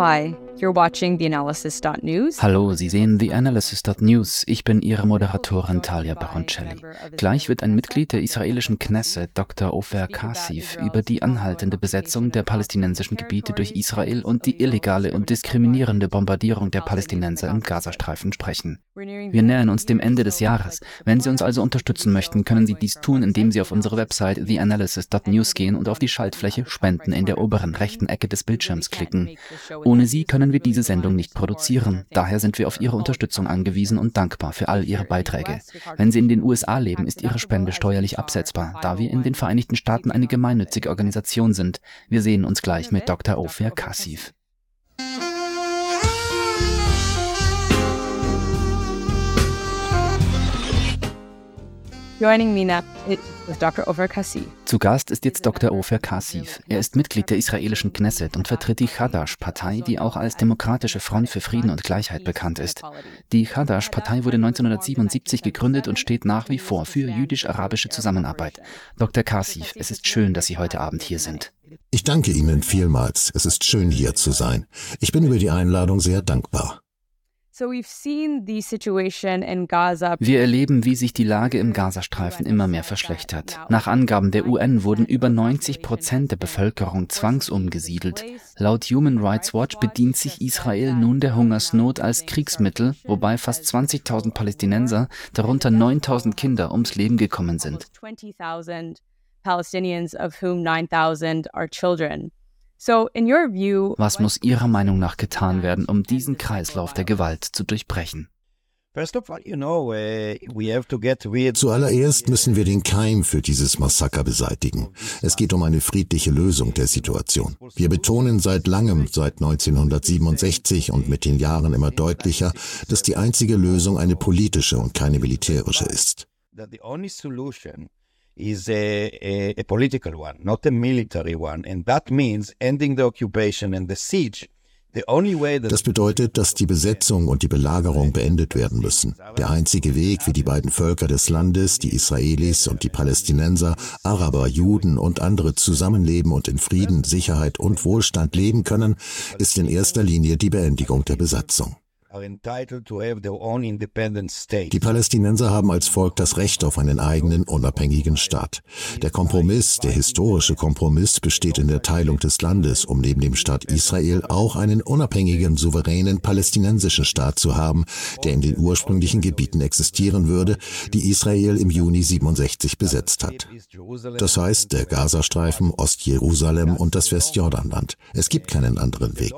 Hi. You're watching theanalysis.news. Hallo, Sie sehen theanalysis.news. Ich bin Ihre Moderatorin Talia Baroncelli. Gleich wird ein Mitglied der israelischen Knesset, Dr. Ofer Kassif, über die anhaltende Besetzung der palästinensischen Gebiete durch Israel und die illegale und diskriminierende Bombardierung der Palästinenser im Gazastreifen sprechen. Wir nähern uns dem Ende des Jahres. Wenn Sie uns also unterstützen möchten, können Sie dies tun, indem Sie auf unsere Website theanalysis.news gehen und auf die Schaltfläche Spenden in der oberen rechten Ecke des Bildschirms klicken. Ohne Sie können wir diese Sendung nicht produzieren. Daher sind wir auf Ihre Unterstützung angewiesen und dankbar für all Ihre Beiträge. Wenn Sie in den USA leben, ist Ihre Spende steuerlich absetzbar, da wir in den Vereinigten Staaten eine gemeinnützige Organisation sind. Wir sehen uns gleich mit Dr. Ofer Kassif. Joining me now is Dr. Ofer Kassif. Zu Gast ist jetzt Dr. Ofer Kassif. Er ist Mitglied der israelischen Knesset und vertritt die Chadash-Partei, die auch als Demokratische Front für Frieden und Gleichheit bekannt ist. Die Chadash-Partei wurde 1977 gegründet und steht nach wie vor für jüdisch-arabische Zusammenarbeit. Dr. Kassif, es ist schön, dass Sie heute Abend hier sind. Ich danke Ihnen vielmals. Es ist schön, hier zu sein. Ich bin über die Einladung sehr dankbar. Wir erleben, wie sich die Lage im Gazastreifen immer mehr verschlechtert. Nach Angaben der UN wurden über 90 Prozent der Bevölkerung zwangsumgesiedelt. Laut Human Rights Watch bedient sich Israel nun der Hungersnot als Kriegsmittel, wobei fast 20.000 Palästinenser, darunter 9.000 Kinder, ums Leben gekommen sind. Palestinians, of whom 9,000 are children. Was muss Ihrer Meinung nach getan werden, um diesen Kreislauf der Gewalt zu durchbrechen? Uh, Zuallererst müssen wir den Keim für dieses Massaker beseitigen. Es geht um eine friedliche Lösung der Situation. Wir betonen seit langem, seit 1967 und mit den Jahren immer deutlicher, dass die einzige Lösung eine politische und keine militärische ist is a, a, a political one, not a military one. And that means ending the occupation and the siege das bedeutet, dass die Besetzung und die Belagerung beendet werden müssen. Der einzige Weg, wie die beiden Völker des Landes, die Israelis und die Palästinenser, Araber, Juden und andere zusammenleben und in Frieden, Sicherheit und Wohlstand leben können, ist in erster Linie die Beendigung der Besatzung. Die Palästinenser haben als Volk das Recht auf einen eigenen, unabhängigen Staat. Der Kompromiss, der historische Kompromiss besteht in der Teilung des Landes, um neben dem Staat Israel auch einen unabhängigen, souveränen palästinensischen Staat zu haben, der in den ursprünglichen Gebieten existieren würde, die Israel im Juni 67 besetzt hat. Das heißt, der Gazastreifen, Ostjerusalem und das Westjordanland. Es gibt keinen anderen Weg.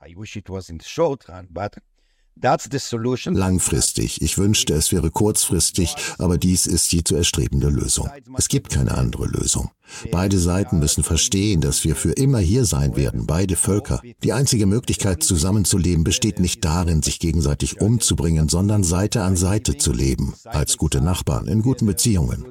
I wish it was in the short run, but Langfristig. Ich wünschte, es wäre kurzfristig, aber dies ist die zu erstrebende Lösung. Es gibt keine andere Lösung. Beide Seiten müssen verstehen, dass wir für immer hier sein werden, beide Völker. Die einzige Möglichkeit, zusammenzuleben, besteht nicht darin, sich gegenseitig umzubringen, sondern Seite an Seite zu leben, als gute Nachbarn, in guten Beziehungen.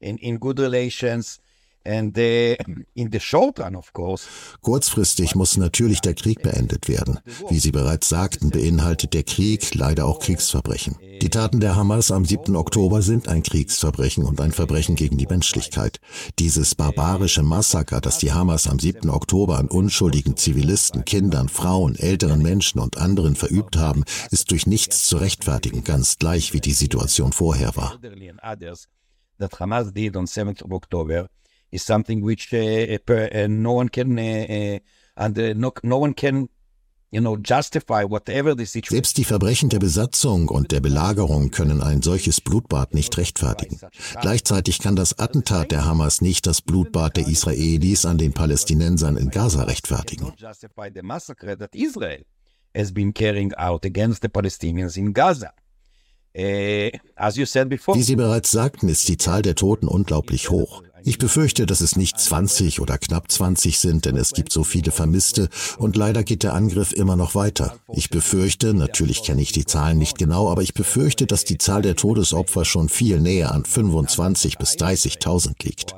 In good relations And, uh, in the short run, of course. Kurzfristig muss natürlich der Krieg beendet werden. Wie Sie bereits sagten, beinhaltet der Krieg leider auch Kriegsverbrechen. Die Taten der Hamas am 7. Oktober sind ein Kriegsverbrechen und ein Verbrechen gegen die Menschlichkeit. Dieses barbarische Massaker, das die Hamas am 7. Oktober an unschuldigen Zivilisten, Kindern, Frauen, älteren Menschen und anderen verübt haben, ist durch nichts zu rechtfertigen, ganz gleich wie die Situation vorher war. That Hamas did on 7th of October is something which uh, uh, no one can uh, and no, no one can selbst die Verbrechen der Besatzung und der Belagerung können ein solches Blutbad nicht rechtfertigen. Gleichzeitig kann das Attentat der Hamas nicht das Blutbad der Israelis an den Palästinensern in Gaza rechtfertigen. Wie Sie bereits sagten, ist die Zahl der Toten unglaublich hoch. Ich befürchte, dass es nicht 20 oder knapp 20 sind, denn es gibt so viele Vermisste und leider geht der Angriff immer noch weiter. Ich befürchte, natürlich kenne ich die Zahlen nicht genau, aber ich befürchte, dass die Zahl der Todesopfer schon viel näher an 25 bis 30.000 liegt.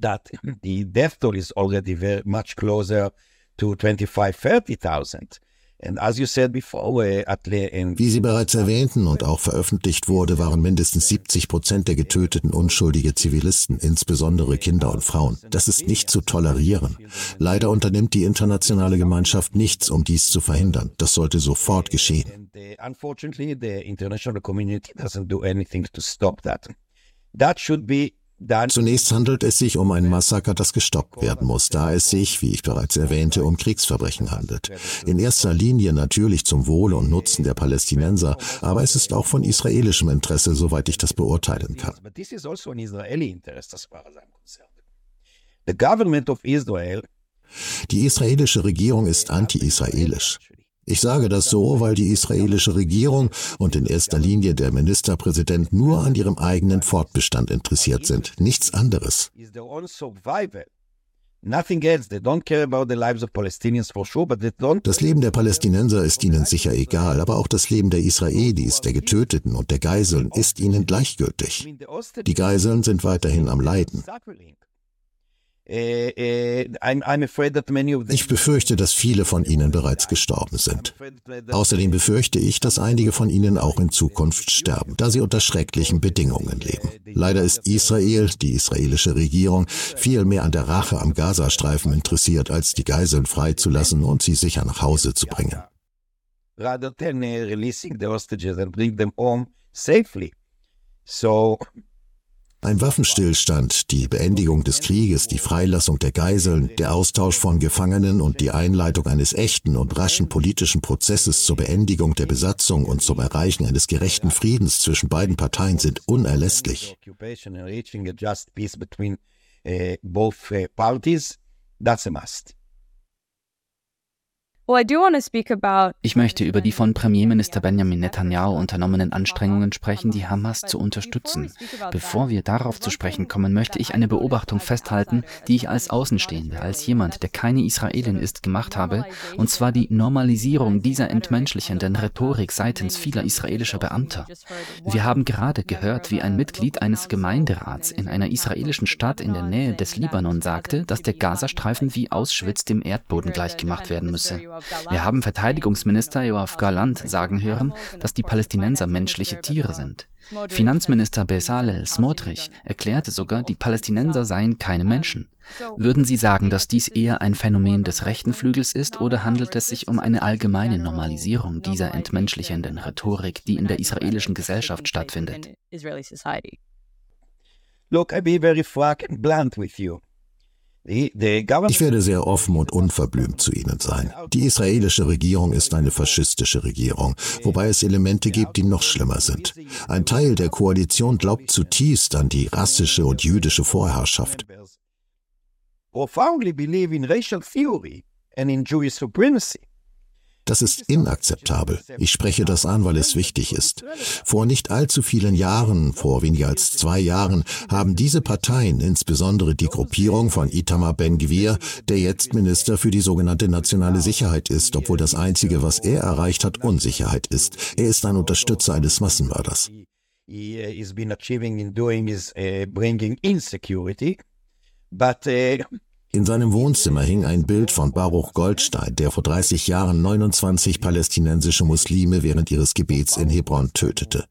That the death toll is already very much closer to 25, 30.000. Wie Sie bereits erwähnten und auch veröffentlicht wurde, waren mindestens 70 Prozent der Getöteten unschuldige Zivilisten, insbesondere Kinder und Frauen. Das ist nicht zu tolerieren. Leider unternimmt die internationale Gemeinschaft nichts, um dies zu verhindern. Das sollte sofort geschehen. That should be Zunächst handelt es sich um ein Massaker, das gestoppt werden muss, da es sich, wie ich bereits erwähnte, um Kriegsverbrechen handelt. In erster Linie natürlich zum Wohle und Nutzen der Palästinenser, aber es ist auch von israelischem Interesse, soweit ich das beurteilen kann. Die israelische Regierung ist anti-israelisch. Ich sage das so, weil die israelische Regierung und in erster Linie der Ministerpräsident nur an ihrem eigenen Fortbestand interessiert sind, nichts anderes. Das Leben der Palästinenser ist ihnen sicher egal, aber auch das Leben der Israelis, der Getöteten und der Geiseln ist ihnen gleichgültig. Die Geiseln sind weiterhin am Leiden. Äh, äh, ich befürchte, dass viele von ihnen bereits gestorben sind. Außerdem befürchte ich, dass einige von ihnen auch in Zukunft sterben, da sie unter schrecklichen Bedingungen leben. Leider ist Israel, die israelische Regierung, viel mehr an der Rache am Gazastreifen interessiert, als die Geiseln freizulassen und sie sicher nach Hause zu bringen. Rather than uh, releasing the hostages and bring them home safely. So ein Waffenstillstand, die Beendigung des Krieges, die Freilassung der Geiseln, der Austausch von Gefangenen und die Einleitung eines echten und raschen politischen Prozesses zur Beendigung der Besatzung und zum Erreichen eines gerechten Friedens zwischen beiden Parteien sind unerlässlich. That's a must. Ich möchte über die von Premierminister Benjamin Netanyahu unternommenen Anstrengungen sprechen, die Hamas zu unterstützen. Bevor wir darauf zu sprechen kommen, möchte ich eine Beobachtung festhalten, die ich als Außenstehende, als jemand, der keine Israelin ist, gemacht habe, und zwar die Normalisierung dieser entmenschlichenden Rhetorik seitens vieler israelischer Beamter. Wir haben gerade gehört, wie ein Mitglied eines Gemeinderats in einer israelischen Stadt in der Nähe des Libanon sagte, dass der Gazastreifen wie Auschwitz dem Erdboden gleichgemacht werden müsse. Wir haben Verteidigungsminister Joachim Galant sagen hören, dass die Palästinenser menschliche Tiere sind. Finanzminister Bezalel Smotrich erklärte sogar, die Palästinenser seien keine Menschen. Würden Sie sagen, dass dies eher ein Phänomen des rechten Flügels ist oder handelt es sich um eine allgemeine Normalisierung dieser entmenschlichenden Rhetorik, die in der israelischen Gesellschaft stattfindet? Look, I be very frank and blunt with you. Ich werde sehr offen und unverblümt zu Ihnen sein. Die israelische Regierung ist eine faschistische Regierung, wobei es Elemente gibt, die noch schlimmer sind. Ein Teil der Koalition glaubt zutiefst an die rassische und jüdische Vorherrschaft. Profoundly believe in racial theory and in Jewish supremacy. Das ist inakzeptabel. Ich spreche das an, weil es wichtig ist. Vor nicht allzu vielen Jahren, vor weniger als zwei Jahren, haben diese Parteien, insbesondere die Gruppierung von Itamar Ben-Gvir, der jetzt Minister für die sogenannte nationale Sicherheit ist, obwohl das Einzige, was er erreicht hat, Unsicherheit ist. Er ist ein Unterstützer eines Massenmörders. But uh, in seinem Wohnzimmer hing ein Bild von Baruch Goldstein, der vor 30 Jahren 29 palästinensische Muslime während ihres Gebets in Hebron tötete.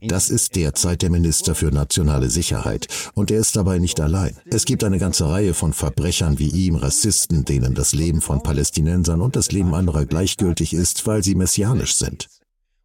Das ist derzeit der Minister für nationale Sicherheit und er ist dabei nicht allein. Es gibt eine ganze Reihe von Verbrechern wie ihm, Rassisten, denen das Leben von Palästinensern und das Leben anderer gleichgültig ist, weil sie messianisch sind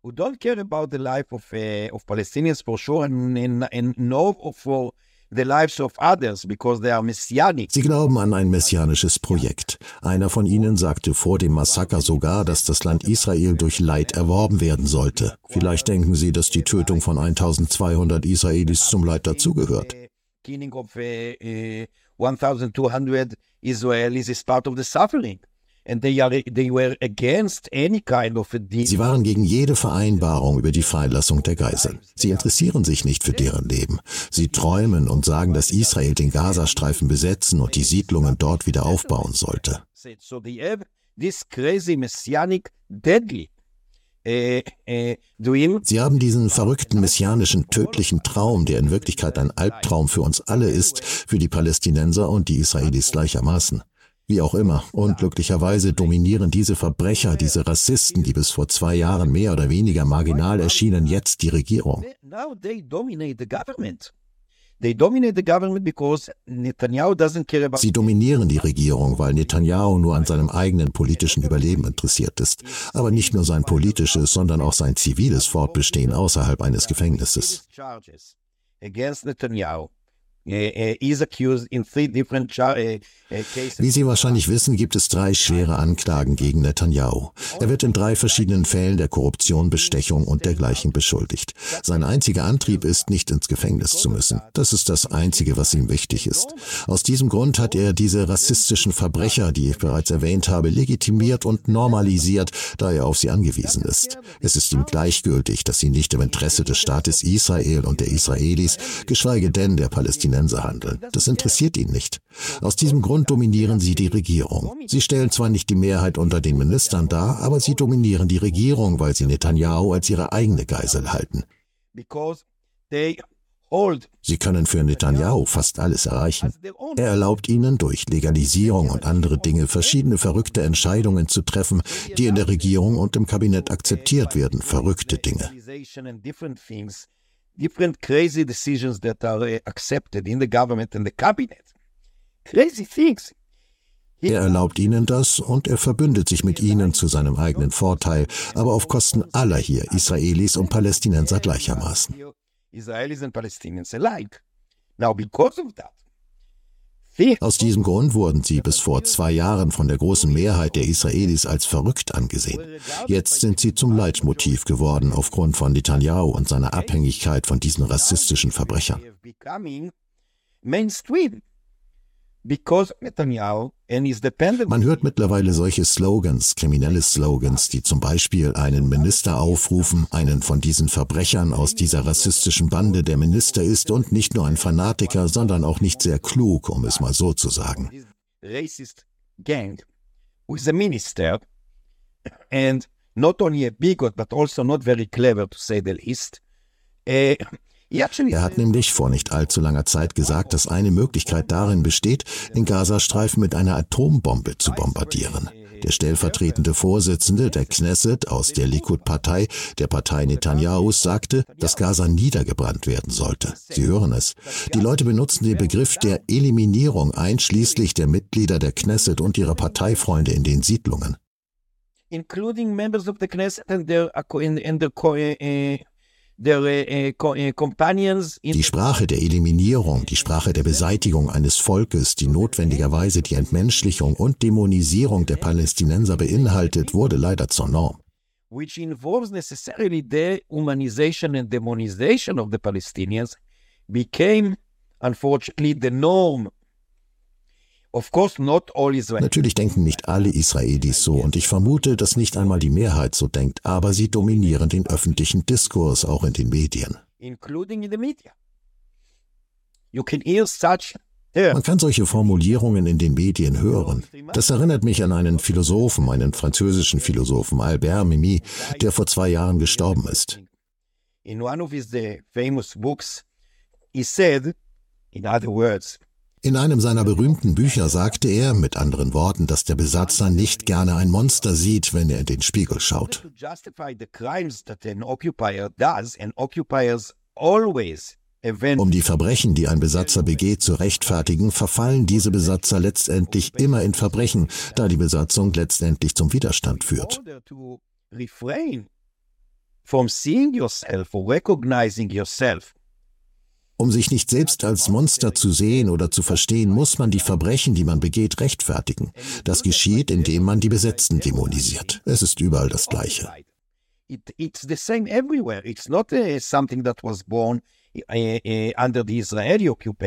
who don't care about the life of, uh, of Palestinians for sure and, and, and no for the lives of others because they are messianic. Sie glauben an ein messianisches Projekt. Einer von ihnen sagte vor dem Massaker sogar, dass das Land Israel durch Leid erworben werden sollte. Vielleicht denken Sie, dass die Tötung von 1200 Israelis zum Leid dazugehört. Killing of uh, uh, 1200 Israelis is part of the suffering. Sie waren gegen jede Vereinbarung über die Freilassung der Geiseln. Sie interessieren sich nicht für deren Leben. Sie träumen und sagen, dass Israel den Gazastreifen besetzen und die Siedlungen dort wieder aufbauen sollte. äh, äh, Sie haben diesen verrückten messianischen tödlichen Traum, der in Wirklichkeit ein Albtraum für uns alle ist, für die Palästinenser und die Israelis gleichermaßen. Wie auch immer, unglücklicherweise dominieren diese Verbrecher, diese Rassisten, die bis vor zwei Jahren mehr oder weniger marginal erschienen, jetzt die Regierung. Sie dominieren die Regierung, weil Netanyahu nur an seinem eigenen politischen Überleben interessiert ist. Aber nicht nur sein politisches, sondern auch sein ziviles Fortbestehen außerhalb eines Gefängnisses. Äh, äh, äh, Wie Sie wahrscheinlich wissen, gibt es drei schwere Anklagen gegen Netanyahu. Er wird in drei verschiedenen Fällen der Korruption, Bestechung und dergleichen beschuldigt. Sein einziger Antrieb ist, nicht ins Gefängnis zu müssen. Das ist das Einzige, was ihm wichtig ist. Aus diesem Grund hat er diese rassistischen Verbrecher, die ich bereits erwähnt habe, legitimiert und normalisiert, da er auf sie angewiesen ist. Es ist ihm gleichgültig, dass sie nicht im Interesse des Staates Israel und der Israelis, geschweige denn der Palästinenser, Palästinenser handeln. Das interessiert ihn nicht. Aus diesem Grund dominieren sie die Regierung. Sie stellen zwar nicht die Mehrheit unter den Ministern dar, aber sie dominieren die Regierung, weil sie Netanyahu als ihre eigene Geisel halten. Sie können für Netanyahu fast alles erreichen. Er erlaubt ihnen durch Legalisierung und andere Dinge verschiedene verrückte Entscheidungen zu treffen, die in der Regierung und im Kabinett akzeptiert werden. Verrückte Dinge different crazy decisions that are uh, accepted in the government and the cabinet. Crazy things. Er erlaubt ihnen das und er verbündet sich mit ihnen zu seinem eigenen Vorteil, aber auf Kosten aller hier, Israelis und Palästinenser gleichermaßen. Israelis and Palestinians alike. Now, because of that, aus diesem Grund wurden sie bis vor zwei Jahren von der großen Mehrheit der Israelis als verrückt angesehen. Jetzt sind sie zum Leitmotiv geworden aufgrund von Netanyahu und seiner Abhängigkeit von diesen rassistischen Verbrechern. Man hört mittlerweile solche Slogans, kriminelle Slogans, die zum Beispiel einen Minister aufrufen, einen von diesen Verbrechern aus dieser rassistischen Bande, der Minister ist und nicht nur ein Fanatiker, sondern auch nicht sehr klug, um es mal so zu sagen. Racist gang with a minister and not only a bigot but also not very clever to say the least. Er hat nämlich vor nicht allzu langer Zeit gesagt, dass eine Möglichkeit darin besteht, den Gazastreifen mit einer Atombombe zu bombardieren. Der stellvertretende Vorsitzende der Knesset aus der Likud-Partei, der Partei Netanyahus, sagte, dass Gaza niedergebrannt werden sollte. Sie hören es. Die Leute benutzen den Begriff der Eliminierung einschließlich der Mitglieder der Knesset und ihrer Parteifreunde in den Siedlungen. Including members of the Knesset and their, and their äh, äh, die Sprache der Eliminierung, die Sprache der Beseitigung eines Volkes, die notwendigerweise die Entmenschlichung und Dämonisierung der Palästinenser beinhaltet, wurde leider zur Norm. Which involves necessarily the humanization and demonization of the Palestinians became unfortunately the norm Natürlich denken nicht alle Israelis so und ich vermute, dass nicht einmal die Mehrheit so denkt, aber sie dominieren den öffentlichen Diskurs auch in den Medien. Man kann solche Formulierungen in den Medien hören. Das erinnert mich an einen Philosophen, einen französischen Philosophen, Albert Mimi, der vor zwei Jahren gestorben ist. In one of his uh, famous books, he said, in other words, in einem seiner berühmten Bücher sagte er, mit anderen Worten, dass der Besatzer nicht gerne ein Monster sieht, wenn er in den Spiegel schaut. Um die Verbrechen, die ein Besatzer begeht, zu rechtfertigen, verfallen diese Besatzer letztendlich immer in Verbrechen, da die Besatzung letztendlich zum Widerstand führt. From seeing yourself or recognizing yourself um sich nicht selbst als Monster zu sehen oder zu verstehen, muss man die Verbrechen, die man begeht, rechtfertigen. Das geschieht, indem man die Besetzten dämonisiert. Es ist überall das Gleiche. It's the same everywhere. It's not uh, something that was born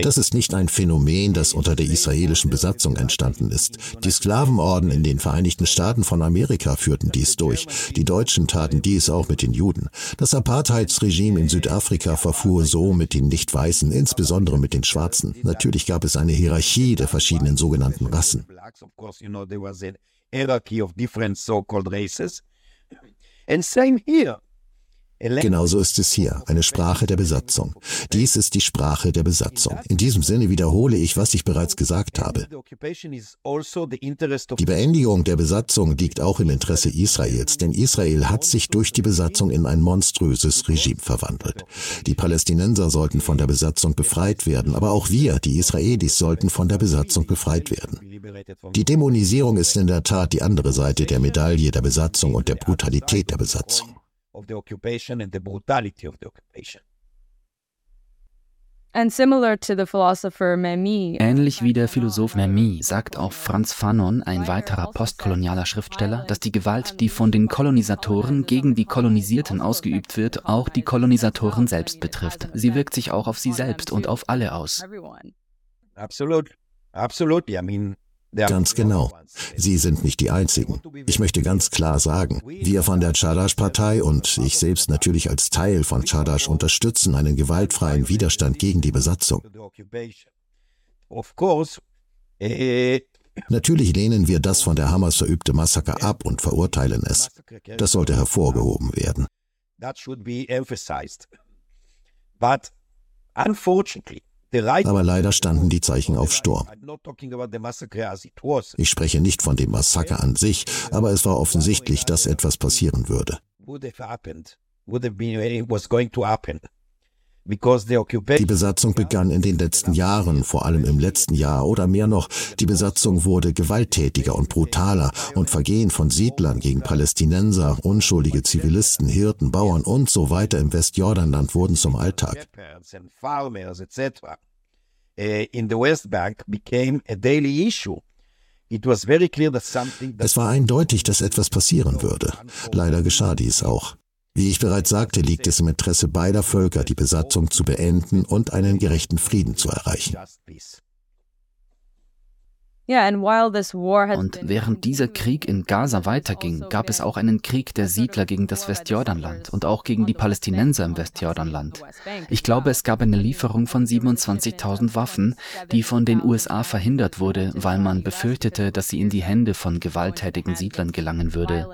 das ist nicht ein Phänomen, das unter der israelischen Besatzung entstanden ist. Die Sklavenorden in den Vereinigten Staaten von Amerika führten dies durch. Die Deutschen taten dies auch mit den Juden. Das Apartheidsregime in Südafrika verfuhr so mit den Nicht-Weißen, insbesondere mit den Schwarzen. Natürlich gab es eine Hierarchie der verschiedenen sogenannten Rassen. And same here. Genauso ist es hier, eine Sprache der Besatzung. Dies ist die Sprache der Besatzung. In diesem Sinne wiederhole ich, was ich bereits gesagt habe. Die Beendigung der Besatzung liegt auch im Interesse Israels, denn Israel hat sich durch die Besatzung in ein monströses Regime verwandelt. Die Palästinenser sollten von der Besatzung befreit werden, aber auch wir, die Israelis, sollten von der Besatzung befreit werden. Die Dämonisierung ist in der Tat die andere Seite der Medaille der Besatzung und der Brutalität der Besatzung of the occupation and the brutality of the occupation. Ähnlich wie der Philosoph Memmi sagt auch Franz Fanon, ein weiterer postkolonialer Schriftsteller, dass die Gewalt, die von den Kolonisatoren gegen die Kolonisierten ausgeübt wird, auch die Kolonisatoren selbst betrifft. Sie wirkt sich auch auf sie selbst und auf alle aus. Absolut. Absolutely. I mean, Ganz genau. Sie sind nicht die Einzigen. Ich möchte ganz klar sagen, wir von der Chadash-Partei und ich selbst natürlich als Teil von Chadash unterstützen einen gewaltfreien Widerstand gegen die Besatzung. Natürlich lehnen wir das von der Hamas verübte Massaker ab und verurteilen es. Das sollte hervorgehoben werden. But unfortunately, aber leider standen die Zeichen auf Sturm. Ich spreche nicht von dem Massaker an sich, aber es war offensichtlich, dass etwas passieren würde. Die Besatzung begann in den letzten Jahren, vor allem im letzten Jahr oder mehr noch, die Besatzung wurde gewalttätiger und brutaler und Vergehen von Siedlern gegen Palästinenser, unschuldige Zivilisten, Hirten, Bauern und so weiter im Westjordanland wurden zum Alltag. Eh. Es war eindeutig, dass etwas passieren würde. Leider geschah dies auch. Wie ich bereits sagte, liegt es im Interesse beider Völker, die Besatzung zu beenden und einen gerechten Frieden zu erreichen. Und während dieser Krieg in Gaza weiterging, gab es auch einen Krieg der Siedler gegen das Westjordanland und auch gegen die Palästinenser im Westjordanland. Ich glaube, es gab eine Lieferung von 27.000 Waffen, die von den USA verhindert wurde, weil man befürchtete, dass sie in die Hände von gewalttätigen Siedlern gelangen würde.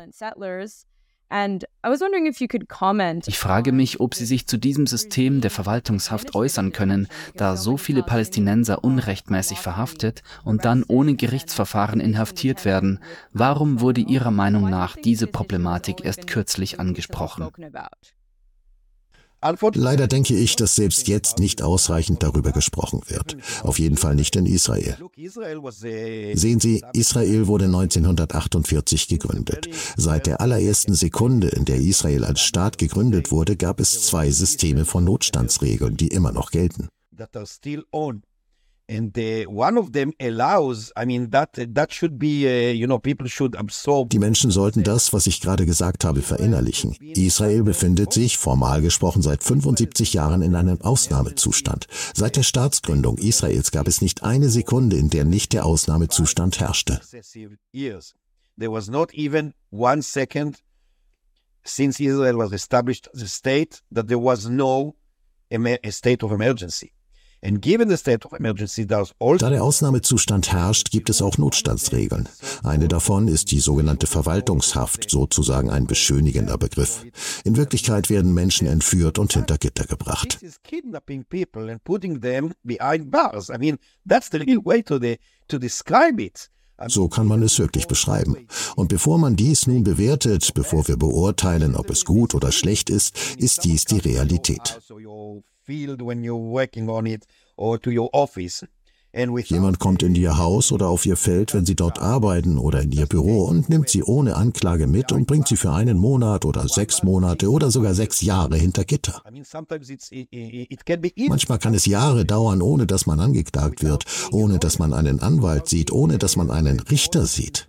Ich frage mich, ob Sie sich zu diesem System der Verwaltungshaft äußern können, da so viele Palästinenser unrechtmäßig verhaftet und dann ohne Gerichtsverfahren inhaftiert werden. Warum wurde Ihrer Meinung nach diese Problematik erst kürzlich angesprochen? Leider denke ich, dass selbst jetzt nicht ausreichend darüber gesprochen wird. Auf jeden Fall nicht in Israel. Sehen Sie, Israel wurde 1948 gegründet. Seit der allerersten Sekunde, in der Israel als Staat gegründet wurde, gab es zwei Systeme von Notstandsregeln, die immer noch gelten. And uh, one of them allows, I mean, that, that should be, uh, you know, people should absorb. Die Menschen sollten das, was ich gerade gesagt habe, verinnerlichen. Israel befindet sich, formal gesprochen, seit 75 Jahren in einem Ausnahmezustand. Seit der Staatsgründung Israels gab es nicht eine Sekunde, in der nicht der Ausnahmezustand herrschte. There was not even one second since Israel was established as a state that there was no a state of emergency. Da der Ausnahmezustand herrscht, gibt es auch Notstandsregeln. Eine davon ist die sogenannte Verwaltungshaft, sozusagen ein beschönigender Begriff. In Wirklichkeit werden Menschen entführt und hinter Gitter gebracht. So kann man es wirklich beschreiben. Und bevor man dies nun bewertet, bevor wir beurteilen, ob es gut oder schlecht ist, ist dies die Realität field when you're working on it or to your office. Jemand kommt in ihr Haus oder auf ihr Feld, wenn sie dort arbeiten oder in ihr Büro und nimmt sie ohne Anklage mit und bringt sie für einen Monat oder sechs Monate oder sogar sechs Jahre hinter Gitter. Manchmal kann es Jahre dauern, ohne dass man angeklagt wird, ohne dass man einen Anwalt sieht, ohne dass man einen Richter sieht.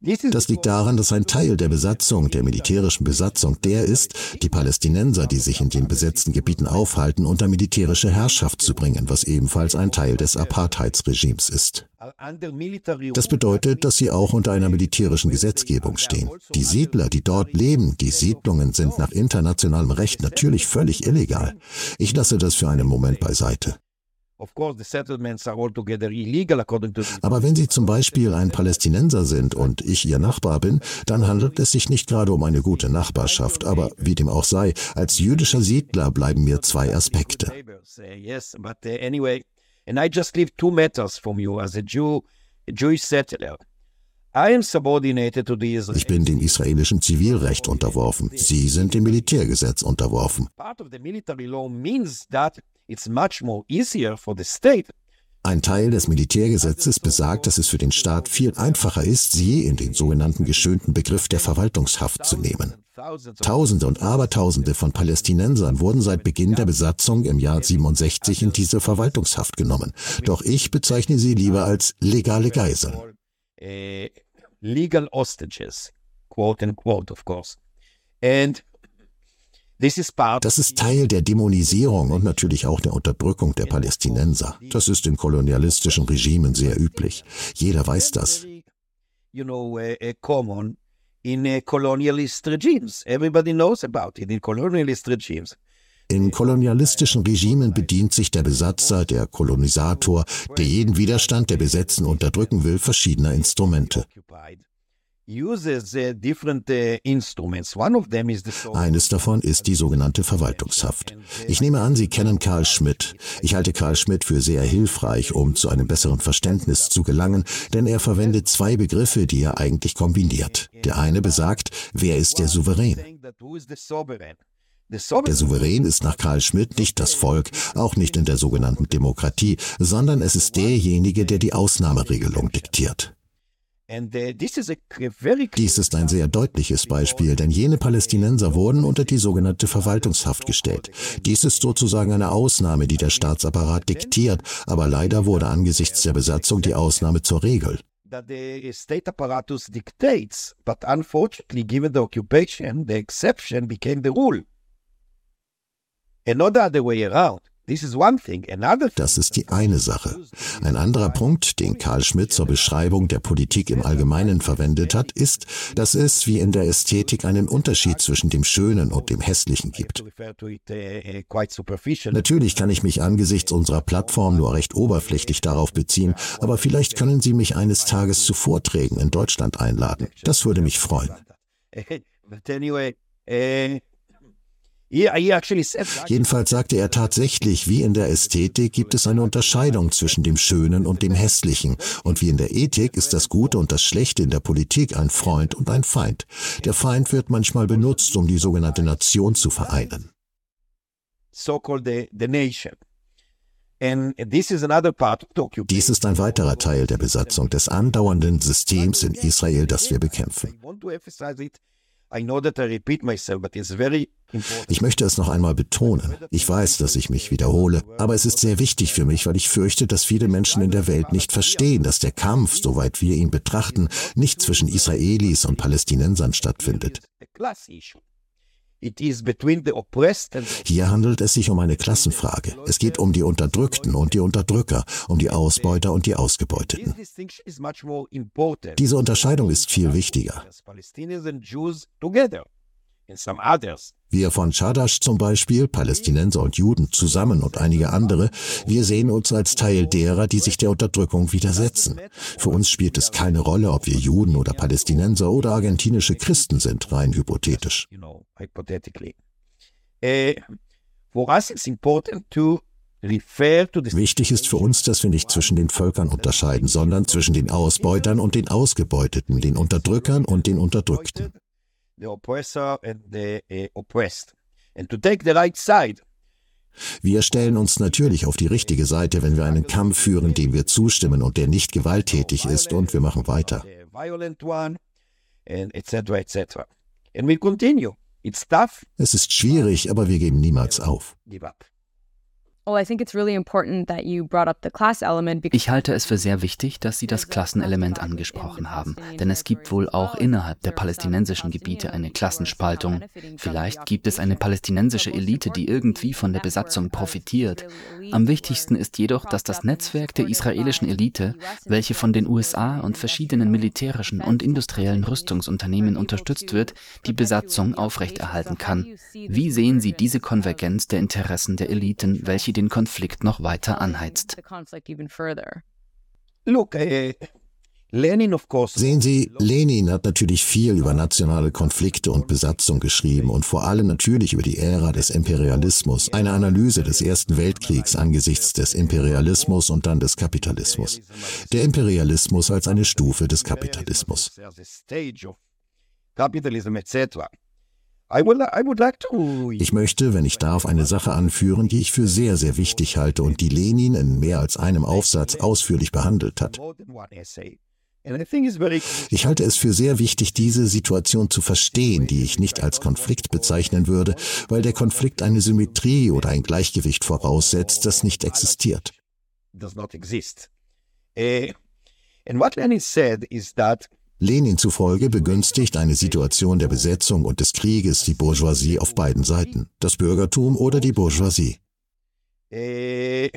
Das liegt daran, dass ein Teil der Besatzung, der militärischen Besatzung, der ist, die Palästinenser, die sich in den besetzten Gebieten aufhalten, unter militärische Herrschaft zu bringen, was ebenfalls ein Teil des Apartheidsregimes ist. Das bedeutet, dass sie auch unter einer militärischen Gesetzgebung stehen. Die Siedler, die dort leben, die Siedlungen sind nach internationalem Recht natürlich völlig illegal. Ich lasse das für einen Moment beiseite. Aber wenn Sie zum Beispiel ein Palästinenser sind und ich Ihr Nachbar bin, dann handelt es sich nicht gerade um eine gute Nachbarschaft. Aber wie dem auch sei, als jüdischer Siedler bleiben mir zwei Aspekte. And I just live two meters from you as a Jew, a Jewish settler. Ich bin dem israelischen Zivilrecht unterworfen. Sie sind dem Militärgesetz unterworfen. Ein Teil des Militärgesetzes besagt, dass es für den Staat viel einfacher ist, sie in den sogenannten geschönten Begriff der Verwaltungshaft zu nehmen. Tausende und Abertausende von Palästinensern wurden seit Beginn der Besatzung im Jahr 67 in diese Verwaltungshaft genommen. Doch ich bezeichne sie lieber als legale Geiseln legal hostages, quote unquote, of course. And das ist Teil der Dämonisierung und natürlich auch der Unterdrückung der Palästinenser. Das ist in kolonialistischen Regimen sehr üblich. Jeder weiß das. You know, common in colonialist regimes. Everybody knows about it in colonialist regimes. In kolonialistischen Regimen bedient sich der Besatzer, der Kolonisator, der jeden Widerstand der Besetzten unterdrücken will, verschiedener Instrumente. Uh, Eines davon ist die sogenannte Verwaltungshaft. Ich nehme an, Sie kennen Karl Schmidt. Ich halte Karl Schmidt für sehr hilfreich, um zu einem besseren Verständnis zu gelangen, denn er verwendet zwei Begriffe, die er eigentlich kombiniert. Der eine besagt, wer ist der Souverän? Der Souverän ist nach Karl Schmidt nicht das Volk, auch nicht in der sogenannten Demokratie, sondern es ist derjenige, der die Ausnahmeregelung diktiert. Dies ist ein sehr deutliches Beispiel, denn jene Palästinenser wurden unter die sogenannte Verwaltungshaft gestellt. Dies ist sozusagen eine Ausnahme, die der Staatsapparat diktiert, aber leider wurde angesichts der Besatzung die Ausnahme zur Regel. That the state apparatus dictates, but unfortunately, given the occupation, the exception became the rule. Das ist die eine Sache. Ein anderer Punkt, den Karl Schmidt zur Beschreibung der Politik im Allgemeinen verwendet hat, ist, dass es wie in der Ästhetik einen Unterschied zwischen dem Schönen und dem Hässlichen gibt. Natürlich kann ich mich angesichts unserer Plattform nur recht oberflächlich darauf beziehen, aber vielleicht können Sie mich eines Tages zu Vorträgen in Deutschland einladen. Das würde mich freuen. Jedenfalls sagte er tatsächlich, wie in der Ästhetik gibt es eine Unterscheidung zwischen dem Schönen und dem Hässlichen. Und wie in der Ethik ist das Gute und das Schlechte in der Politik ein Freund und ein Feind. Der Feind wird manchmal benutzt, um die sogenannte Nation zu vereinen. Dies ist ein weiterer Teil der Besatzung des andauernden Systems in Israel, das wir bekämpfen. Ich möchte es noch einmal betonen. Ich weiß, dass ich mich wiederhole, aber es ist sehr wichtig für mich, weil ich fürchte, dass viele Menschen in der Welt nicht verstehen, dass der Kampf, soweit wir ihn betrachten, nicht zwischen Israelis und Palästinensern stattfindet. Hier handelt es sich um eine Klassenfrage. Es geht um die Unterdrückten und die Unterdrücker, um die Ausbeuter und die Ausgebeuteten. Diese Unterscheidung ist viel wichtiger. Wir von Chadash zum Beispiel, Palästinenser und Juden zusammen und einige andere, wir sehen uns als Teil derer, die sich der Unterdrückung widersetzen. Für uns spielt es keine Rolle, ob wir Juden oder Palästinenser oder argentinische Christen sind, rein hypothetisch. Wichtig ist für uns, dass wir nicht zwischen den Völkern unterscheiden, sondern zwischen den Ausbeutern und den Ausgebeuteten, den Unterdrückern und den Unterdrückten the oppressor and the uh, oppressed. And to take the right side. Wir stellen uns natürlich auf die richtige Seite, wenn wir einen Kampf führen, dem wir zustimmen und der nicht gewalttätig ist, und wir machen weiter. Es ist schwierig, aber wir geben niemals auf. Ich halte es für sehr wichtig, dass Sie das Klassenelement angesprochen haben, denn es gibt wohl auch innerhalb der palästinensischen Gebiete eine Klassenspaltung. Vielleicht gibt es eine palästinensische Elite, die irgendwie von der Besatzung profitiert. Am wichtigsten ist jedoch, dass das Netzwerk der israelischen Elite, welche von den USA und verschiedenen militärischen und industriellen Rüstungsunternehmen unterstützt wird, die Besatzung aufrechterhalten kann. Wie sehen Sie diese Konvergenz der Interessen der Eliten, welche den Konflikt noch weiter anheizt. Uh, Sehen Sie, Lenin hat natürlich viel über nationale Konflikte und Besatzung geschrieben und vor allem natürlich über die Ära des Imperialismus, eine Analyse des Ersten Weltkriegs angesichts des Imperialismus und dann des Kapitalismus. Der Imperialismus als eine Stufe des Kapitalismus. Ich möchte, wenn ich darf, eine Sache anführen, die ich für sehr, sehr wichtig halte und die Lenin in mehr als einem Aufsatz ausführlich behandelt hat. Ich halte es für sehr wichtig, diese Situation zu verstehen, die ich nicht als Konflikt bezeichnen würde, weil der Konflikt eine Symmetrie oder ein Gleichgewicht voraussetzt, das nicht existiert. Eh, Lenin zufolge begünstigt eine Situation der Besetzung und des Krieges die Bourgeoisie auf beiden Seiten, das Bürgertum oder die Bourgeoisie. Eh,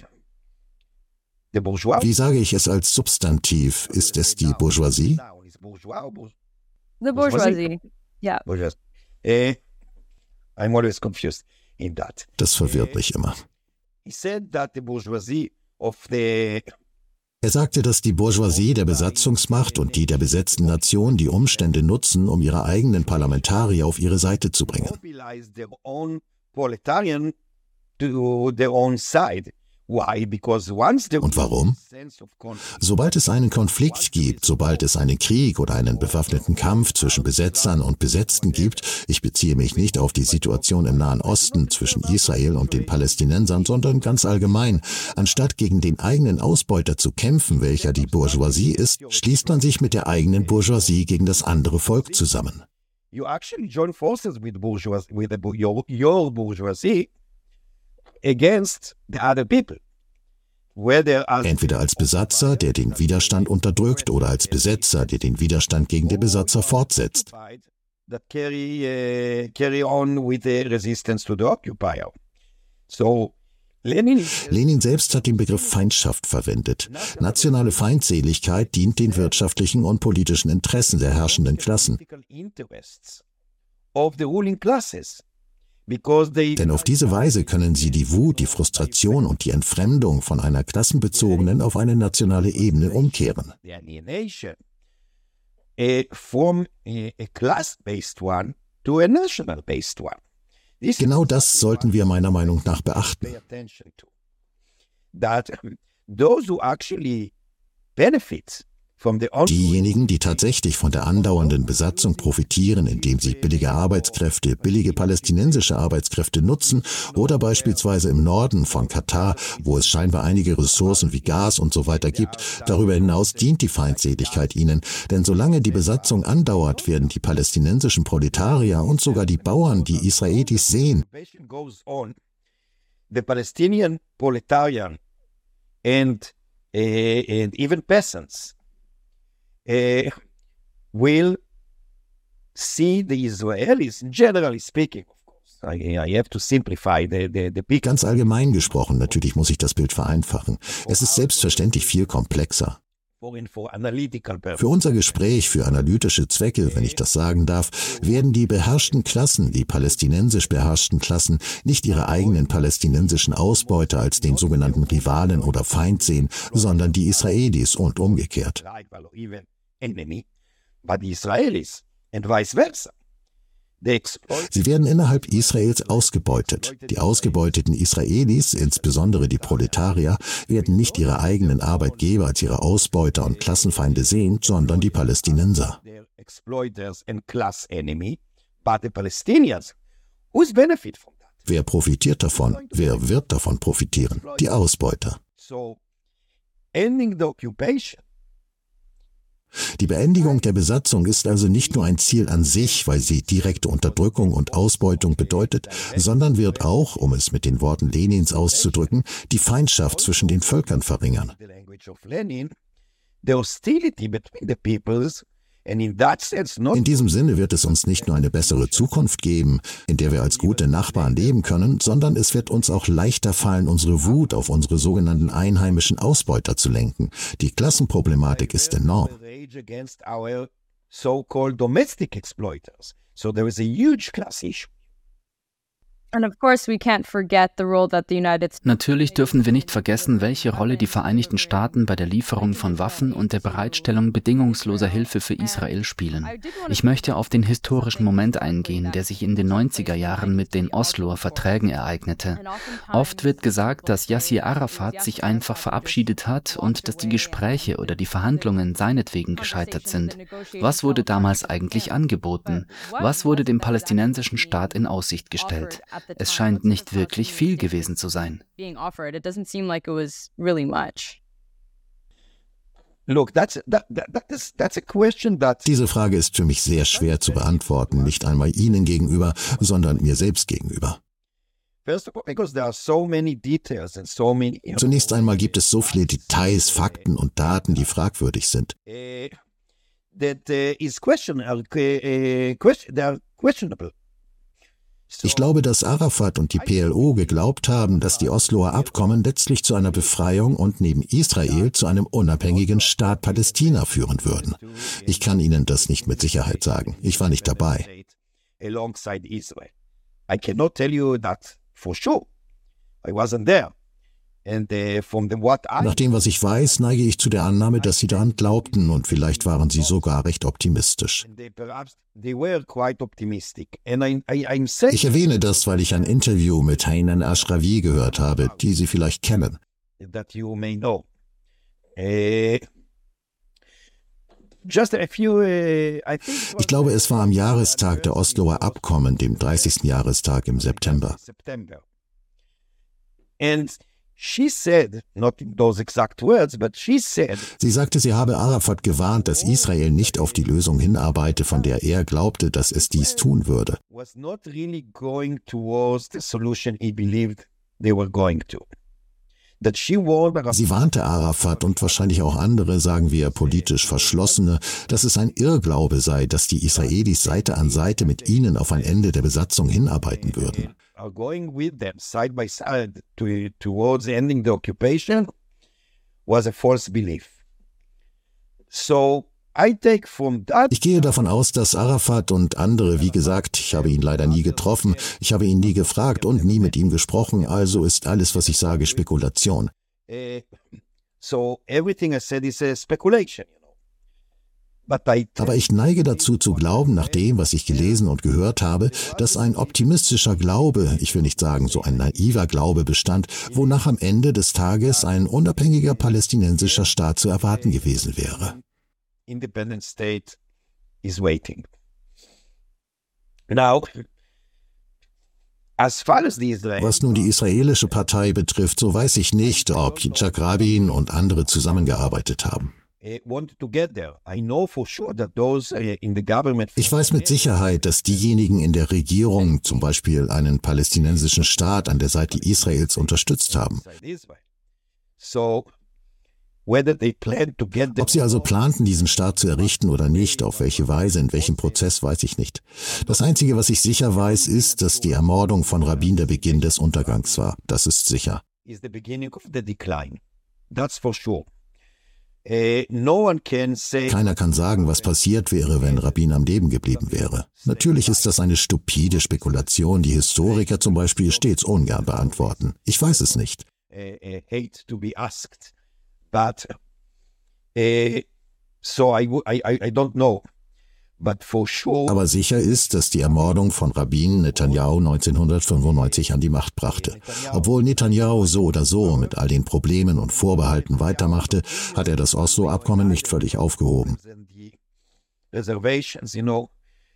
wie sage ich es als Substantiv? Ist es die Bourgeoisie? The bourgeoisie. Ja. Yeah. I'm always confused in that. Das verwirrt mich immer. Er sagte, dass die Bourgeoisie der Besatzungsmacht und die der besetzten Nation die Umstände nutzen, um ihre eigenen Parlamentarier auf ihre Seite zu bringen. Und warum? Sobald es einen Konflikt gibt, sobald es einen Krieg oder einen bewaffneten Kampf zwischen Besetzern und Besetzten gibt, ich beziehe mich nicht auf die Situation im Nahen Osten zwischen Israel und den Palästinensern, sondern ganz allgemein, anstatt gegen den eigenen Ausbeuter zu kämpfen, welcher die Bourgeoisie ist, schließt man sich mit der eigenen Bourgeoisie gegen das andere Volk zusammen. You actually join forces with, bourgeoisie, with the, your, your bourgeoisie against the other people. Entweder als Besatzer, der den Widerstand unterdrückt, oder als Besetzer, der den Widerstand gegen den Besatzer fortsetzt. Lenin selbst hat den Begriff Feindschaft verwendet. Nationale Feindseligkeit dient den wirtschaftlichen und politischen Interessen der herrschenden Klassen. Denn auf diese Weise können sie die Wut, die Frustration und die Entfremdung von einer klassenbezogenen auf eine nationale Ebene umkehren. Genau das sollten wir meiner Meinung nach beachten. That those who actually benefit Diejenigen, die tatsächlich von der andauernden Besatzung profitieren, indem sie billige Arbeitskräfte, billige palästinensische Arbeitskräfte nutzen oder beispielsweise im Norden von Katar, wo es scheinbar einige Ressourcen wie Gas und so weiter gibt, darüber hinaus dient die Feindseligkeit ihnen, denn solange die Besatzung andauert, werden die palästinensischen Proletarier und sogar die Bauern die Israelis sehen. The Palestinian proletarian and, uh, and even peasants uh, will see the Israelis, generally speaking, Ganz allgemein gesprochen, natürlich muss ich das Bild vereinfachen. Es ist selbstverständlich viel komplexer. Für unser Gespräch, für analytische Zwecke, wenn ich das sagen darf, werden die beherrschten Klassen, die palästinensisch beherrschten Klassen, nicht ihre eigenen palästinensischen Ausbeuter als den sogenannten Rivalen oder Feind sehen, sondern die Israelis und umgekehrt enemy, but the Israelis and vice versa. Sie werden innerhalb Israels ausgebeutet. Die ausgebeuteten Israelis, insbesondere die Proletarier, werden nicht ihre eigenen Arbeitgeber als ihre Ausbeuter und Klassenfeinde sehen, sondern die Palästinenser. Wer profitiert davon? Wer wird davon profitieren? Die Ausbeuter. ending the occupation die Beendigung der Besatzung ist also nicht nur ein Ziel an sich, weil sie direkte Unterdrückung und Ausbeutung bedeutet, sondern wird auch, um es mit den Worten Lenins auszudrücken, die Feindschaft zwischen den Völkern verringern. The hostility between the peoples in diesem Sinne wird es uns nicht nur eine bessere Zukunft geben, in der wir als gute Nachbarn leben können, sondern es wird uns auch leichter fallen, unsere Wut auf unsere sogenannten einheimischen Ausbeuter zu lenken. Die Klassenproblematik ist enorm. Natürlich dürfen wir nicht vergessen, welche Rolle die Vereinigten Staaten bei der Lieferung von Waffen und der Bereitstellung bedingungsloser Hilfe für Israel spielen. Ich möchte auf den historischen Moment eingehen, der sich in den 90er Jahren mit den Osloer Verträgen ereignete. Oft wird gesagt, dass Yassir Arafat sich einfach verabschiedet hat und dass die Gespräche oder die Verhandlungen seinetwegen gescheitert sind. Was wurde damals eigentlich angeboten? Was wurde dem palästinensischen Staat in Aussicht gestellt? Es scheint nicht wirklich viel gewesen zu sein. Diese Frage ist für mich sehr schwer zu beantworten, nicht einmal Ihnen gegenüber, sondern mir selbst gegenüber. Zunächst einmal gibt es so viele Details, Fakten und Daten, die fragwürdig sind. Eh, that uh, is are questionable. Ich glaube, dass Arafat und die PLO geglaubt haben, dass die Osloer Abkommen letztlich zu einer Befreiung und neben Israel zu einem unabhängigen Staat Palästina führen würden. Ich kann Ihnen das nicht mit Sicherheit sagen. Ich war nicht dabei. I cannot tell you that for sure. I wasn't there. Nach dem, was ich weiß, neige ich zu der Annahme, dass sie daran glaubten und vielleicht waren sie sogar recht optimistisch. Ich erwähne das, weil ich ein Interview mit Hainan Ashravi gehört habe, die Sie vielleicht kennen. Eh, eh, ich glaube, es war am Jahrestag der Osloer Abkommen, dem 30. Jahrestag im September. And Sie sagte, sie habe Arafat gewarnt, dass Israel nicht auf die Lösung hinarbeite, von der er glaubte, dass es dies tun würde. Sie warnte Arafat und wahrscheinlich auch andere, sagen wir politisch Verschlossene, dass es ein Irrglaube sei, dass die Israelis Seite an Seite mit ihnen auf ein Ende der Besatzung hinarbeiten würden are going with them side by side to, towards ending the occupation was a false belief. So ich gehe davon aus, dass Arafat und andere, wie gesagt, ich habe ihn leider nie getroffen, ich habe ihn nie gefragt und nie mit ihm gesprochen, also ist alles, was ich sage, Spekulation. Eh, so everything I said is a speculation. Aber ich neige dazu zu glauben, nach dem, was ich gelesen und gehört habe, dass ein optimistischer Glaube, ich will nicht sagen so ein naiver Glaube bestand, wonach am Ende des Tages ein unabhängiger palästinensischer Staat zu erwarten gewesen wäre. Independent state is waiting. Now, was nun die israelische Partei betrifft, so weiß ich nicht, ob Yitzhak Rabin und andere zusammengearbeitet haben. Uh, ich weiß mit Sicherheit, dass diejenigen in der Regierung zum Beispiel einen palästinensischen Staat an der Seite Israels unterstützt haben. Ob sie also planten, diesen Staat zu errichten oder nicht, auf welche Weise, in welchem Prozess, weiß ich nicht. Das Einzige, was ich sicher weiß, ist, dass die Ermordung von Rabin der Beginn des Untergangs war. Das ist sicher. That's for sure. Äh, Keiner kann sagen, was passiert wäre, wenn Rabin am Leben geblieben wäre. Natürlich ist das eine stupide Spekulation, die Historiker zum Beispiel stets ungern beantworten. Ich weiß es nicht. Äh, äh, so I, I, I don't know. Aber sicher ist, dass die Ermordung von Rabin Netanyahu 1995 an die Macht brachte. Obwohl Netanyahu so oder so mit all den Problemen und Vorbehalten weitermachte, hat er das Oslo-Abkommen nicht völlig aufgehoben.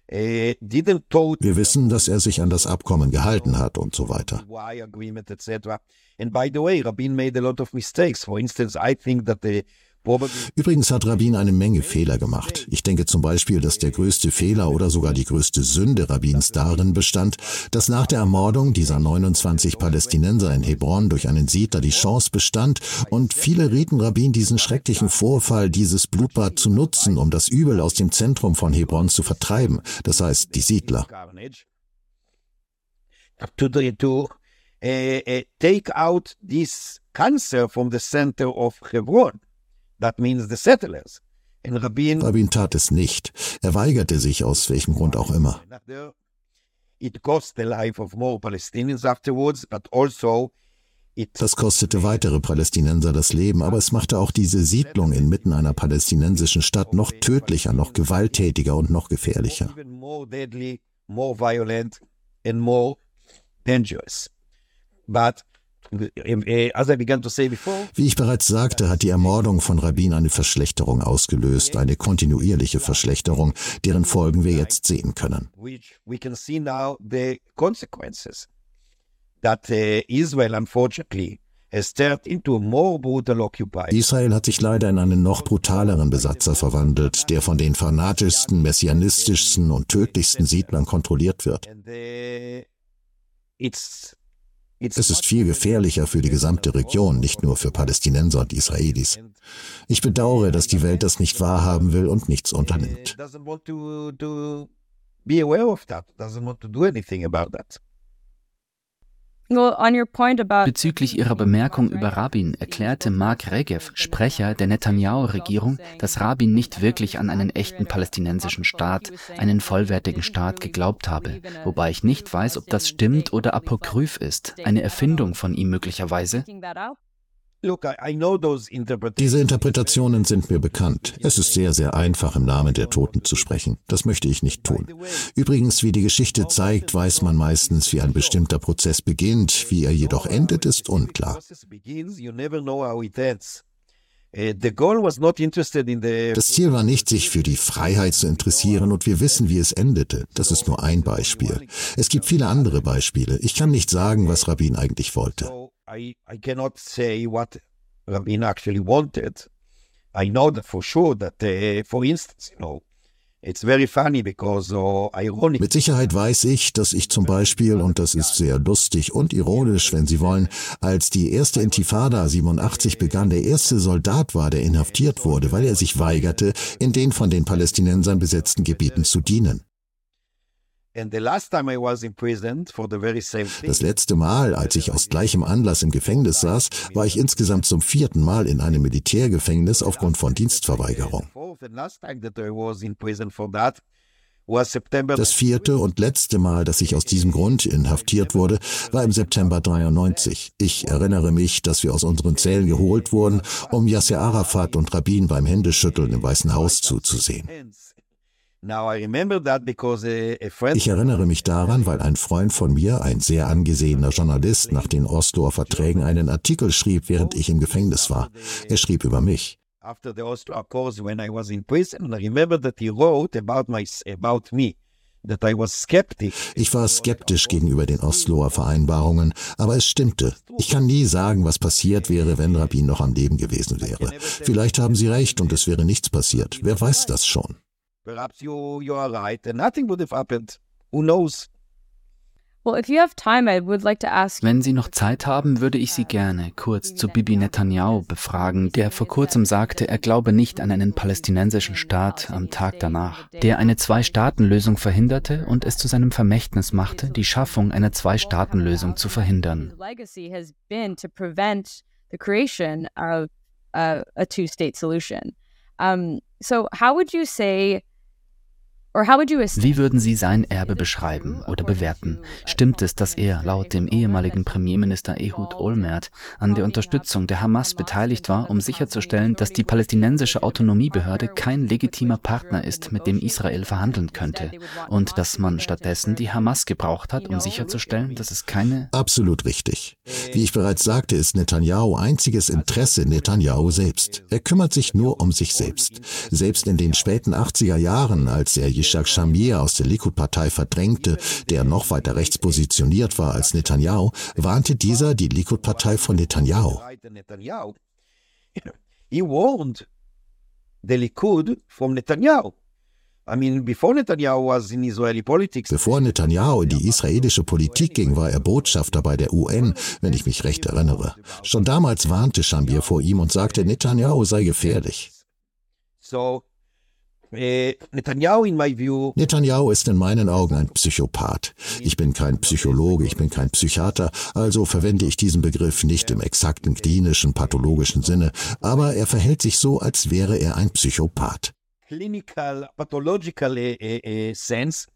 Wir wissen, dass er sich an das Abkommen gehalten hat und so weiter. And by the way, Rabin made a lot of mistakes. For instance, I think that the Übrigens hat Rabin eine Menge Fehler gemacht. Ich denke zum Beispiel, dass der größte Fehler oder sogar die größte Sünde Rabins darin bestand, dass nach der Ermordung dieser 29 Palästinenser in Hebron durch einen Siedler die Chance bestand und viele rieten Rabin diesen schrecklichen Vorfall, dieses Blutbad zu nutzen, um das Übel aus dem Zentrum von Hebron zu vertreiben, das heißt die Siedler. To, uh, uh, take out this cancer from the center of Hebron. That means the settlers. In Rabin, Rabin tat es nicht. Er weigerte sich aus welchem Grund auch immer. it cost the life of more Palestinians afterwards, but also das kostete weitere Palästinenser das Leben, aber es machte auch diese Siedlung inmitten einer palästinensischen Stadt noch tödlicher, noch gewalttätiger und noch gefährlicher. Wie ich bereits sagte, hat die Ermordung von Rabin eine Verschlechterung ausgelöst, eine kontinuierliche Verschlechterung, deren Folgen wir jetzt sehen können. Israel hat sich leider in einen noch brutaleren Besatzer verwandelt, der von den fanatischsten, messianistischsten und tödlichsten Siedlern kontrolliert wird. Es ist viel gefährlicher für die gesamte Region, nicht nur für Palästinenser und Israelis. Ich bedauere, dass die Welt das nicht wahrhaben will und nichts unternimmt. Bezüglich ihrer Bemerkung über Rabin erklärte Mark Regev, Sprecher der Netanyahu-Regierung, dass Rabin nicht wirklich an einen echten palästinensischen Staat, einen vollwertigen Staat geglaubt habe, wobei ich nicht weiß, ob das stimmt oder apokryph ist, eine Erfindung von ihm möglicherweise. Diese Interpretationen sind mir bekannt. Es ist sehr, sehr einfach, im Namen der Toten zu sprechen. Das möchte ich nicht tun. Übrigens, wie die Geschichte zeigt, weiß man meistens, wie ein bestimmter Prozess beginnt. Wie er jedoch endet, ist unklar. Uh, das Ziel war nicht, sich für die Freiheit zu interessieren und wir wissen, wie es endete. Das ist nur ein Beispiel. Es gibt viele andere Beispiele. Ich kann nicht sagen, was Rabin eigentlich wollte. I, I cannot say what Rabin actually wanted. I know that for sure that, uh, for instance, you know, because, uh. Mit Sicherheit weiß ich, dass ich zum Beispiel, und das ist sehr lustig und ironisch, wenn Sie wollen, als die erste Intifada 87 begann, der erste Soldat war, der inhaftiert wurde, weil er sich weigerte, in den von den Palästinensern besetzten Gebieten zu dienen. Das letzte Mal, als ich aus gleichem Anlass im Gefängnis saß, war ich insgesamt zum vierten Mal in einem Militärgefängnis aufgrund von Dienstverweigerung. Das vierte und letzte Mal, dass ich aus diesem Grund inhaftiert wurde, war im September 93. Ich erinnere mich, dass wir aus unseren Zellen geholt wurden, um Yasser Arafat und Rabin beim Händeschütteln im Weißen Haus zuzusehen. Ich erinnere mich daran, weil ein Freund von mir, ein sehr angesehener Journalist, nach den Osloer Verträgen einen Artikel schrieb, während ich im Gefängnis war. Er schrieb über mich. Ich war skeptisch gegenüber den Osloer Vereinbarungen, aber es stimmte. Ich kann nie sagen, was passiert wäre, wenn Rabin noch am Leben gewesen wäre. Vielleicht haben Sie recht und es wäre nichts passiert. Wer weiß das schon? Perhaps you, you are right and nothing would have happened. Who knows? Wenn Sie noch Zeit haben, würde ich Sie gerne kurz zu Bibi Netanyahu befragen, der vor kurzem sagte, er glaube nicht an einen palästinensischen Staat am Tag danach, der eine Zwei-Staaten-Lösung verhinderte und es zu seinem Vermächtnis machte, die Schaffung einer Zwei-Staaten-Lösung zu verhindern. Um, so how would you say wie würden Sie sein Erbe beschreiben oder bewerten? Stimmt es, dass er laut dem ehemaligen Premierminister Ehud Olmert an der Unterstützung der Hamas beteiligt war, um sicherzustellen, dass die palästinensische Autonomiebehörde kein legitimer Partner ist, mit dem Israel verhandeln könnte und dass man stattdessen die Hamas gebraucht hat, um sicherzustellen, dass es keine Absolut richtig. Wie ich bereits sagte, ist Netanyahu einziges Interesse Netanyahu selbst. Er kümmert sich nur um sich selbst. Selbst in den späten 80er Jahren, als er Yitzhak Shamir aus der Likud-Partei verdrängte, der noch weiter rechts positioniert war als Netanyahu, warnte dieser die Likud-Partei von Netanyahu. He warned the Likud from Netanyahu. Bevor Netanyahu in die israelische Politik ging, war er Botschafter bei der UN, wenn ich mich recht erinnere. Schon damals warnte Shamir vor ihm und sagte, Netanyahu sei gefährlich. So äh, Netanyahu ist in meinen Augen ein Psychopath. Ich bin kein Psychologe, ich bin kein Psychiater, also verwende ich diesen Begriff nicht im exakten klinischen, pathologischen Sinne, aber er verhält sich so, als wäre er ein Psychopath. Clinical, pathological uh, uh, sense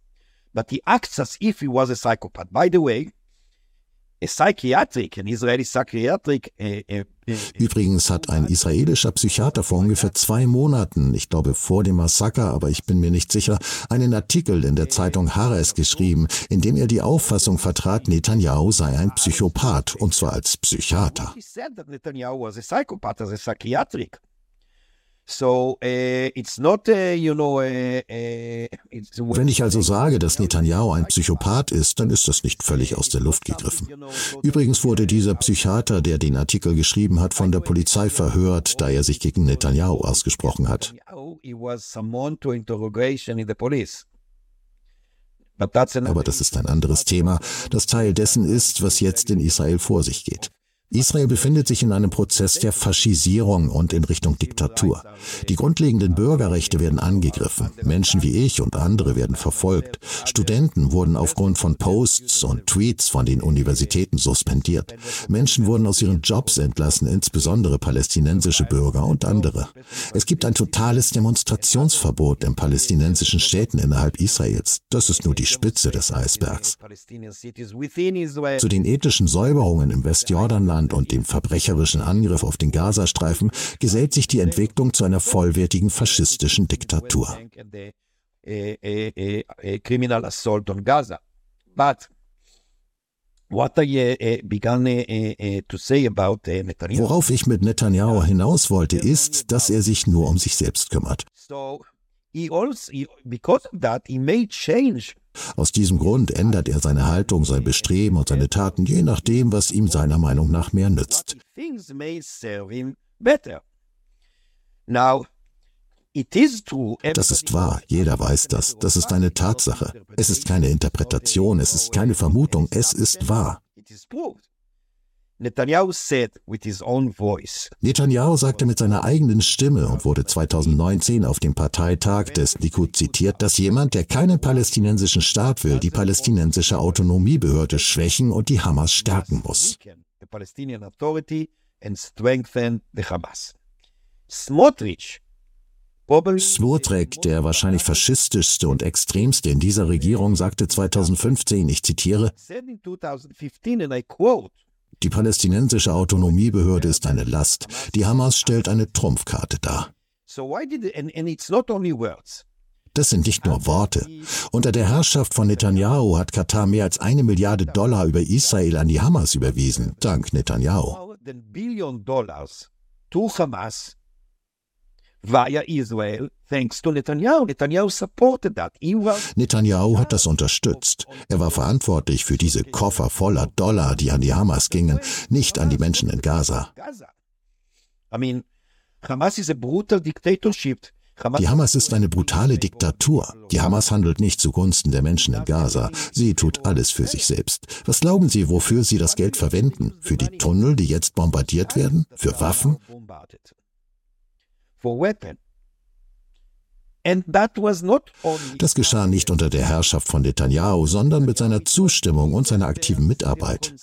but he acts as if he was a psychopath. By the way, psychiatric, an Israeli psychiatric Übrigens hat ein israelischer Psychiater vor ungefähr zwei Monaten, ich glaube vor dem Massaker, aber ich bin mir nicht sicher, einen Artikel in der Zeitung Haaretz geschrieben, in dem er die Auffassung vertrat, Netanyahu sei ein Psychopath, und zwar als Psychiater. So, uh, it's not, uh, you know, uh, Wenn ich also sage, dass Netanyahu ein Psychopath ist, dann ist das nicht völlig aus der Luft gegriffen. Übrigens wurde dieser Psychiater, der den Artikel geschrieben hat, von der Polizei verhört, da er sich gegen Netanyahu ausgesprochen hat. Aber das ist ein anderes Thema, das Teil dessen ist, was jetzt in Israel vor sich geht. Israel befindet sich in einem Prozess der Faschisierung und in Richtung Diktatur. Die grundlegenden Bürgerrechte werden angegriffen. Menschen wie ich und andere werden verfolgt. Studenten wurden aufgrund von Posts und Tweets von den Universitäten suspendiert. Menschen wurden aus ihren Jobs entlassen, insbesondere palästinensische Bürger und andere. Es gibt ein totales Demonstrationsverbot in palästinensischen Städten innerhalb Israels. Das ist nur die Spitze des Eisbergs. Zu den ethnischen Säuberungen im Westjordanland Russland und dem verbrecherischen Angriff auf den Gazastreifen gesellt sich die Entwicklung zu einer vollwertigen faschistischen Diktatur. Worauf ich mit Netanyahu hinaus wollte, ist, dass er sich nur um sich selbst kümmert. Aus diesem Grund ändert er seine Haltung, sein Bestreben und seine Taten, je nachdem, was ihm seiner Meinung nach mehr nützt. Das ist wahr, jeder weiß das. Das ist eine Tatsache. Es ist keine Interpretation, es ist keine Vermutung, es ist wahr. Netanyahu sagte mit seiner eigenen Stimme und wurde 2019 auf dem Parteitag des Likud zitiert, dass jemand, der keinen palästinensischen Staat will, die palästinensische Autonomiebehörde schwächen und die Hamas stärken muss. Smotrek, der wahrscheinlich faschistischste und extremste in dieser Regierung, sagte 2015, ich zitiere, die palästinensische Autonomiebehörde ist eine Last. Die Hamas stellt eine Trumpfkarte dar. Das sind nicht nur Worte. Unter der Herrschaft von Netanyahu hat Katar mehr als eine Milliarde Dollar über Israel an die Hamas überwiesen, dank Netanyahu via Israel thanks to Netanyahu. Netanyahu supported that. Netanyahu hat das unterstützt. Er war verantwortlich für diese Koffer voller Dollar, die an die Hamas gingen, nicht an die Menschen in Gaza. I mean, Hamas is a brutal dictatorship. Die Hamas ist eine brutale Diktatur. Die Hamas handelt nicht zugunsten der Menschen in Gaza. Sie tut alles für sich selbst. Was glauben Sie, wofür sie das Geld verwenden? Für die Tunnel, die jetzt bombardiert werden? Für Waffen? Das geschah nicht unter der Herrschaft von Netanyahu, sondern mit seiner Zustimmung und seiner aktiven Mitarbeit.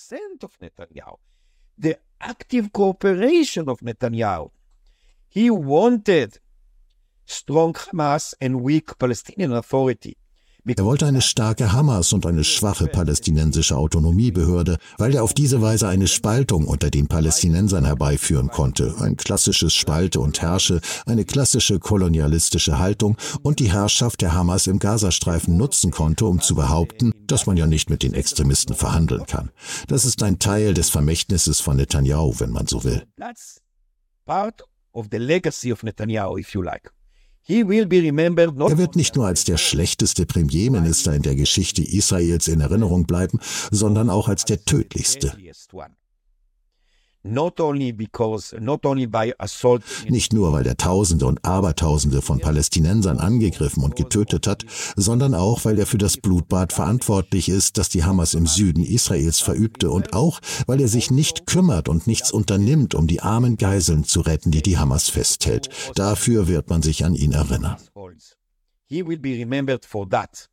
The active cooperation of Netanyahu. He wanted strong Hamas and weak Palestinian Authority. Er wollte eine starke Hamas und eine schwache palästinensische Autonomiebehörde, weil er auf diese Weise eine Spaltung unter den Palästinensern herbeiführen konnte. Ein klassisches Spalte und Herrsche, eine klassische kolonialistische Haltung und die Herrschaft der Hamas im Gazastreifen nutzen konnte, um zu behaupten, dass man ja nicht mit den Extremisten verhandeln kann. Das ist ein Teil des Vermächtnisses von Netanyahu, wenn man so will. Part of the legacy of Netanyahu, if you like. Er wird nicht nur als der schlechteste Premierminister in der Geschichte Israels in Erinnerung bleiben, sondern auch als der tödlichste. Nicht nur, weil er Tausende und Abertausende von Palästinensern angegriffen und getötet hat, sondern auch, weil er für das Blutbad verantwortlich ist, das die Hamas im Süden Israels verübte und auch, weil er sich nicht kümmert und nichts unternimmt, um die armen Geiseln zu retten, die die Hamas festhält. Dafür wird man sich an ihn erinnern. He will be remembered for that.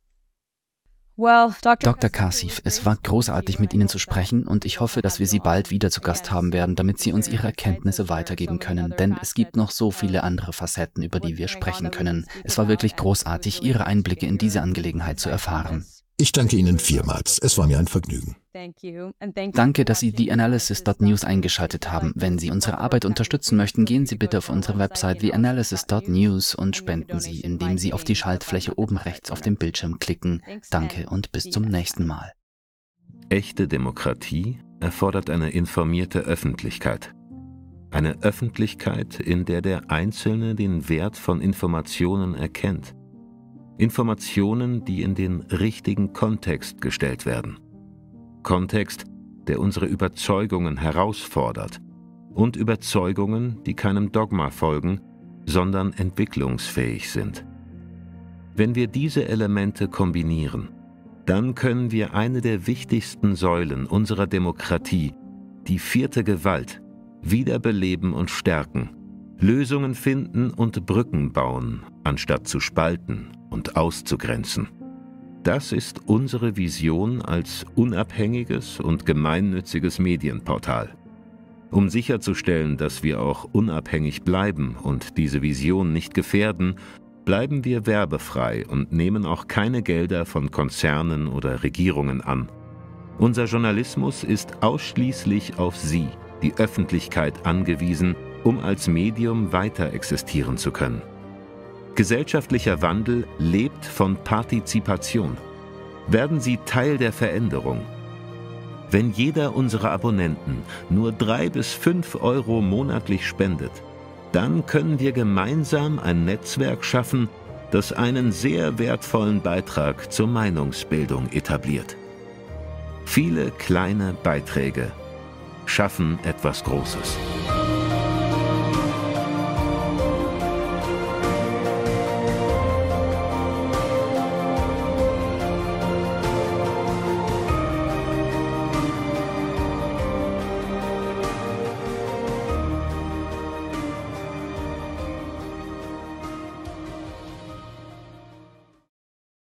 Dr. Kassif, es war großartig, mit Ihnen zu sprechen und ich hoffe, dass wir Sie bald wieder zu Gast haben werden, damit Sie uns Ihre Erkenntnisse weitergeben können, denn es gibt noch so viele andere Facetten, über die wir sprechen können. Es war wirklich großartig, Ihre Einblicke in diese Angelegenheit zu erfahren. Ich danke Ihnen vielmals. Es war mir ein Vergnügen. Danke, dass Sie die Analysis.news eingeschaltet haben. Wenn Sie unsere Arbeit unterstützen möchten, gehen Sie bitte auf unsere Website theanalysis.news und spenden Sie, indem Sie auf die Schaltfläche oben rechts auf dem Bildschirm klicken. Danke und bis zum nächsten Mal. Echte Demokratie erfordert eine informierte Öffentlichkeit. Eine Öffentlichkeit, in der der Einzelne den Wert von Informationen erkennt. Informationen, die in den richtigen Kontext gestellt werden. Kontext, der unsere Überzeugungen herausfordert und Überzeugungen, die keinem Dogma folgen, sondern entwicklungsfähig sind. Wenn wir diese Elemente kombinieren, dann können wir eine der wichtigsten Säulen unserer Demokratie, die vierte Gewalt, wiederbeleben und stärken, Lösungen finden und Brücken bauen, anstatt zu spalten und auszugrenzen. Das ist unsere Vision als unabhängiges und gemeinnütziges Medienportal. Um sicherzustellen, dass wir auch unabhängig bleiben und diese Vision nicht gefährden, bleiben wir werbefrei und nehmen auch keine Gelder von Konzernen oder Regierungen an. Unser Journalismus ist ausschließlich auf Sie, die Öffentlichkeit, angewiesen, um als Medium weiter existieren zu können. Gesellschaftlicher Wandel lebt von Partizipation. Werden Sie Teil der Veränderung. Wenn jeder unserer Abonnenten nur drei bis fünf Euro monatlich spendet, dann können wir gemeinsam ein Netzwerk schaffen, das einen sehr wertvollen Beitrag zur Meinungsbildung etabliert. Viele kleine Beiträge schaffen etwas Großes.